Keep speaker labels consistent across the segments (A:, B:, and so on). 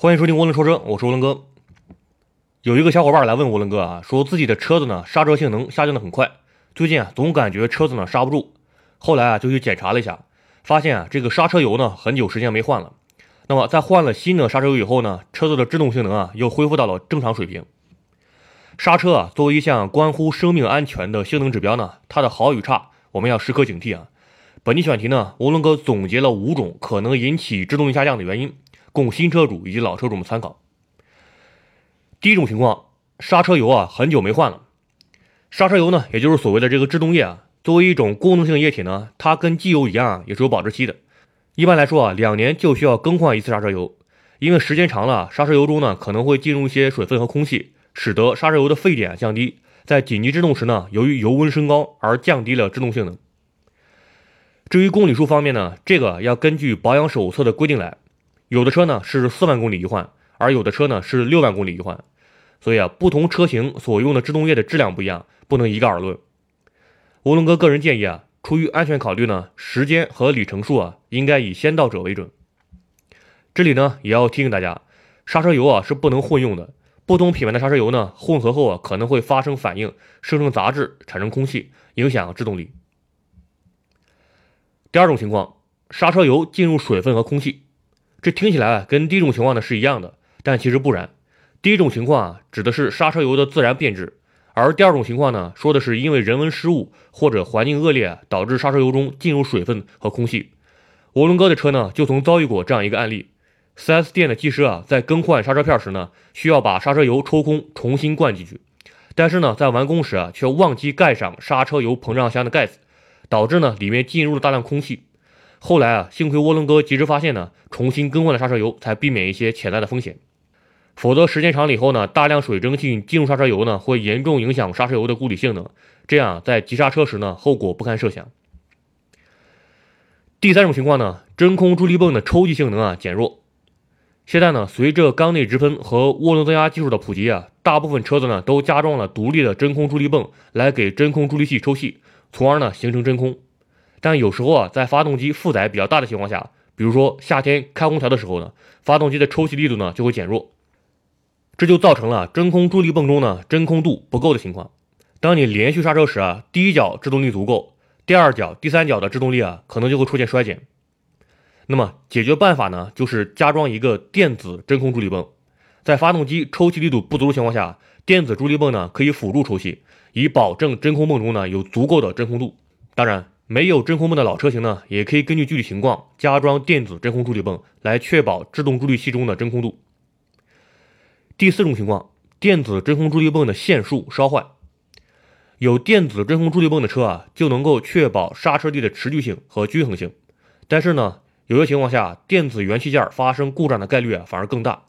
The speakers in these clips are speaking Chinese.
A: 欢迎收听涡轮说车，我是涡轮哥。有一个小伙伴来问涡轮哥啊，说自己的车子呢刹车性能下降的很快，最近啊总感觉车子呢刹不住。后来啊就去检查了一下，发现啊这个刹车油呢很久时间没换了。那么在换了新的刹车油以后呢，车子的制动性能啊又恢复到了正常水平。刹车啊作为一项关乎生命安全的性能指标呢，它的好与差我们要时刻警惕啊。本期选题呢，涡轮哥总结了五种可能引起制动力下降的原因，供新车主以及老车主们参考。第一种情况，刹车油啊很久没换了。刹车油呢，也就是所谓的这个制动液啊，作为一种功能性液体呢，它跟机油一样也是有保质期的。一般来说啊，两年就需要更换一次刹车油，因为时间长了，刹车油中呢可能会进入一些水分和空气，使得刹车油的沸点降低，在紧急制动时呢，由于油温升高而降低了制动性能。至于公里数方面呢，这个要根据保养手册的规定来，有的车呢是四万公里一换。而有的车呢是六万公里一换，所以啊，不同车型所用的制动液的质量不一样，不能一概而论。吴龙哥个人建议啊，出于安全考虑呢，时间和里程数啊，应该以先到者为准。这里呢也要提醒大家，刹车油啊是不能混用的，不同品牌的刹车油呢混合后啊可能会发生反应，生成杂质，产生空气，影响制动力。第二种情况，刹车油进入水分和空气，这听起来跟第一种情况呢是一样的。但其实不然，第一种情况啊，指的是刹车油的自然变质，而第二种情况呢，说的是因为人为失误或者环境恶劣导致刹车油中进入水分和空气。涡轮哥的车呢，就曾遭遇过这样一个案例：4S 店的技师啊，在更换刹车片时呢，需要把刹车油抽空重新灌进去，但是呢，在完工时啊，却忘记盖上刹车油膨胀箱的盖子，导致呢，里面进入了大量空气。后来啊，幸亏涡轮哥及时发现呢，重新更换了刹车油，才避免一些潜在的风险。否则，时间长了以后呢，大量水蒸气进入刹车油呢，会严重影响刹车油的固体性能，这样在急刹车时呢，后果不堪设想。第三种情况呢，真空助力泵的抽气性能啊减弱。现在呢，随着缸内直喷和涡轮增压技术的普及啊，大部分车子呢都加装了独立的真空助力泵来给真空助力器抽气，从而呢形成真空。但有时候啊，在发动机负载比较大的情况下，比如说夏天开空调的时候呢，发动机的抽气力度呢就会减弱。这就造成了真空助力泵中呢真空度不够的情况。当你连续刹车时啊，第一脚制动力足够，第二脚、第三脚的制动力啊可能就会出现衰减。那么解决办法呢，就是加装一个电子真空助力泵，在发动机抽气力度不足的情况下，电子助力泵呢可以辅助抽气，以保证真空泵中呢有足够的真空度。当然，没有真空泵的老车型呢，也可以根据具体情况加装电子真空助力泵，来确保制动助力器中的真空度。第四种情况，电子真空助力泵的线束烧坏。有电子真空助力泵的车啊，就能够确保刹车力的持续性和均衡性。但是呢，有些情况下，电子元器件发生故障的概率啊反而更大。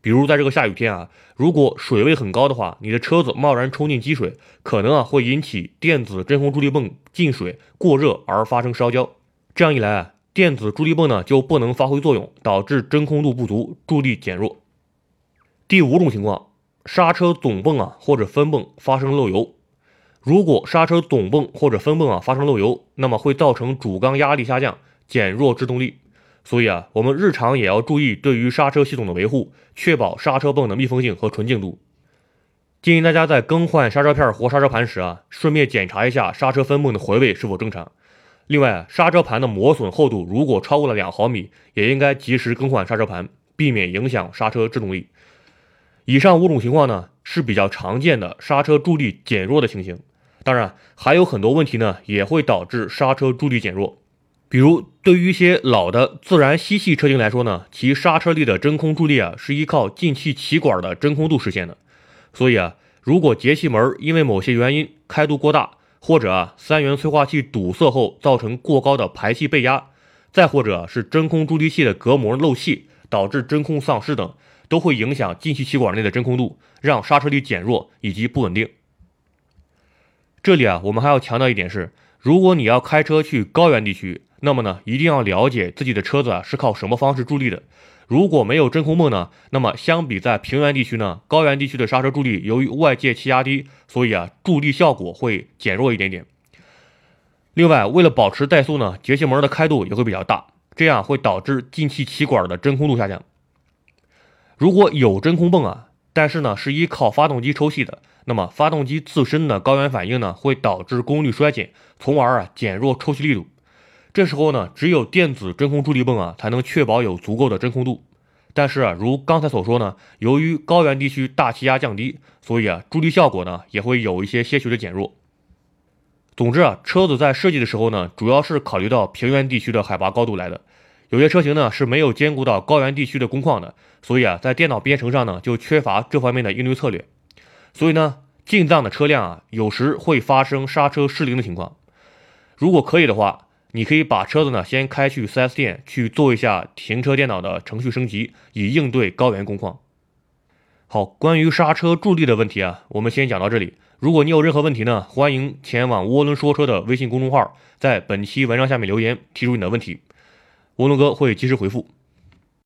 A: 比如在这个下雨天啊，如果水位很高的话，你的车子贸然冲进积水，可能啊会引起电子真空助力泵进水过热而发生烧焦。这样一来啊，电子助力泵呢就不能发挥作用，导致真空度不足，助力减弱。第五种情况，刹车总泵啊或者分泵发生漏油。如果刹车总泵或者分泵啊发生漏油，那么会造成主缸压力下降，减弱制动力。所以啊，我们日常也要注意对于刹车系统的维护，确保刹车泵的密封性和纯净度。建议大家在更换刹车片或刹车盘时啊，顺便检查一下刹车分泵的回位是否正常。另外，刹车盘的磨损厚度如果超过了两毫米，也应该及时更换刹车盘，避免影响刹车制动力。以上五种情况呢是比较常见的刹车助力减弱的情形，当然还有很多问题呢也会导致刹车助力减弱。比如对于一些老的自然吸气车型来说呢，其刹车力的真空助力啊是依靠进气气管的真空度实现的。所以啊，如果节气门因为某些原因开度过大，或者啊三元催化器堵塞后造成过高的排气背压，再或者是真空助力器的隔膜漏气导致真空丧失等。都会影响进气气管内的真空度，让刹车力减弱以及不稳定。这里啊，我们还要强调一点是，如果你要开车去高原地区，那么呢，一定要了解自己的车子啊是靠什么方式助力的。如果没有真空泵呢，那么相比在平原地区呢，高原地区的刹车助力由于外界气压低，所以啊助力效果会减弱一点点。另外，为了保持怠速呢，节气门的开度也会比较大，这样会导致进气气管的真空度下降。如果有真空泵啊，但是呢是依靠发动机抽气的，那么发动机自身的高原反应呢会导致功率衰减，从而啊减弱抽气力度。这时候呢，只有电子真空助力泵啊才能确保有足够的真空度。但是啊，如刚才所说呢，由于高原地区大气压降低，所以啊助力效果呢也会有一些些许的减弱。总之啊，车子在设计的时候呢，主要是考虑到平原地区的海拔高度来的。有些车型呢是没有兼顾到高原地区的工况的，所以啊，在电脑编程上呢就缺乏这方面的应对策略。所以呢，进藏的车辆啊，有时会发生刹车失灵的情况。如果可以的话，你可以把车子呢先开去 4S 店去做一下停车电脑的程序升级，以应对高原工况。好，关于刹车助力的问题啊，我们先讲到这里。如果你有任何问题呢，欢迎前往涡轮说车的微信公众号，在本期文章下面留言，提出你的问题。涡轮哥会及时回复。